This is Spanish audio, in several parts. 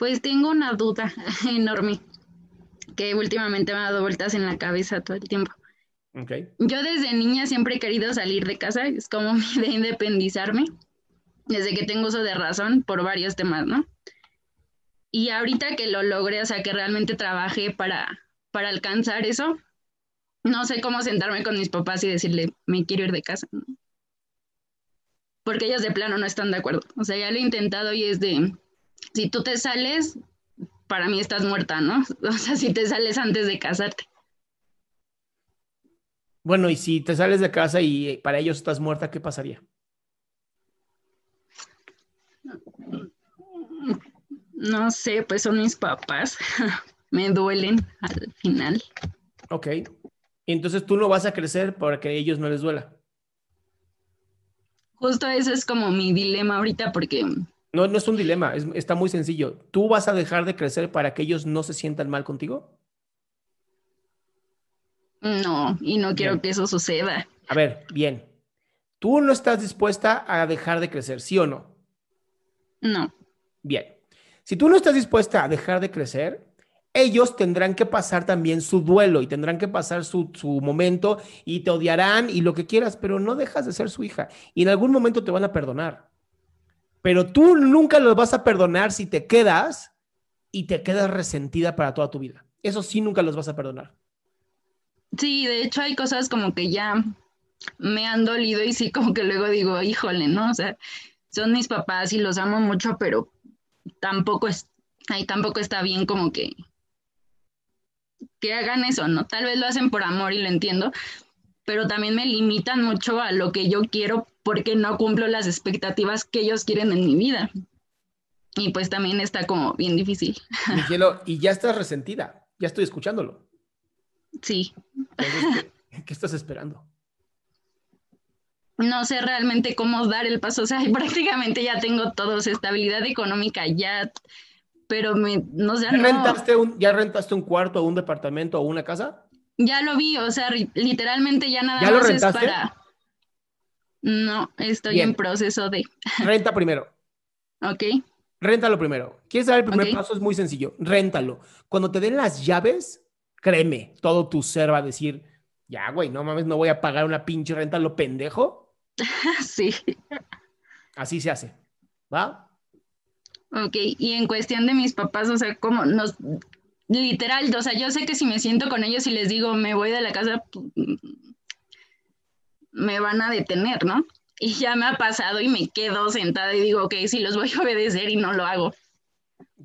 Pues tengo una duda enorme que últimamente me ha dado vueltas en la cabeza todo el tiempo. Okay. Yo desde niña siempre he querido salir de casa, es como mi de independizarme, desde que tengo uso de razón por varios temas, ¿no? Y ahorita que lo logré, o sea, que realmente trabajé para, para alcanzar eso, no sé cómo sentarme con mis papás y decirle, me quiero ir de casa, ¿no? Porque ellos de plano no están de acuerdo. O sea, ya lo he intentado y es de, si tú te sales, para mí estás muerta, ¿no? O sea, si te sales antes de casarte. Bueno, y si te sales de casa y para ellos estás muerta, ¿qué pasaría? No sé, pues son mis papás. Me duelen al final. Ok. Entonces tú no vas a crecer para que a ellos no les duela. Justo eso es como mi dilema ahorita porque no, no es un dilema, está muy sencillo. ¿Tú vas a dejar de crecer para que ellos no se sientan mal contigo? No, y no quiero que eso suceda. A ver, bien. ¿Tú no estás dispuesta a dejar de crecer, sí o no? No. Bien. Si tú no estás dispuesta a dejar de crecer, ellos tendrán que pasar también su duelo y tendrán que pasar su, su, momento y te odiarán y lo que quieras, pero no dejas de ser su hija y en algún momento te van a perdonar. Pero tú nunca los vas a perdonar si te quedas y te quedas resentida para toda tu vida. Eso sí, nunca los vas a perdonar. Sí, de hecho hay cosas como que ya me han dolido y sí, como que luego digo, híjole, ¿no? O sea, son mis papás y los amo mucho, pero tampoco es, ahí tampoco está bien como que que hagan eso, ¿no? Tal vez lo hacen por amor y lo entiendo, pero también me limitan mucho a lo que yo quiero porque no cumplo las expectativas que ellos quieren en mi vida. Y pues también está como bien difícil. Miguelo, y ya estás resentida, ya estoy escuchándolo. Sí. ¿qué, estás esperando? No sé realmente cómo dar el paso, o sea, prácticamente ya tengo todo, estabilidad económica ya, pero me, no sé, ¿Ya, un, ¿Ya rentaste un cuarto o un departamento o una casa? Ya lo vi, o sea, literalmente ya nada ¿Ya más lo es para... No, estoy en proceso de... Renta primero. ok. Réntalo primero. ¿Quieres saber el primer paso? Es muy sencillo. Réntalo. Cuando te den las llaves, créeme, todo tu ser va a decir, ya, güey, no mames, no voy a pagar una pinche renta, lo pendejo. sí. Así se hace. ¿Va? Ok, y en cuestión de mis papás, o sea, como nos, literal, o sea, yo sé que si me siento con ellos y les digo, me voy de la casa, me van a detener, ¿no? Y ya me ha pasado y me quedo sentada y digo, ok, sí los voy a obedecer y no lo hago.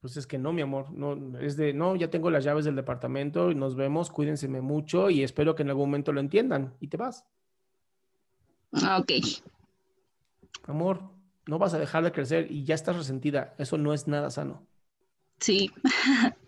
Pues es que no, mi amor, no, es de, no, ya tengo las llaves del departamento y nos vemos, cuídense mucho y espero que en algún momento lo entiendan y te vas. Ok. Amor, no vas a dejar de crecer y ya estás resentida. Eso no es nada sano. Sí,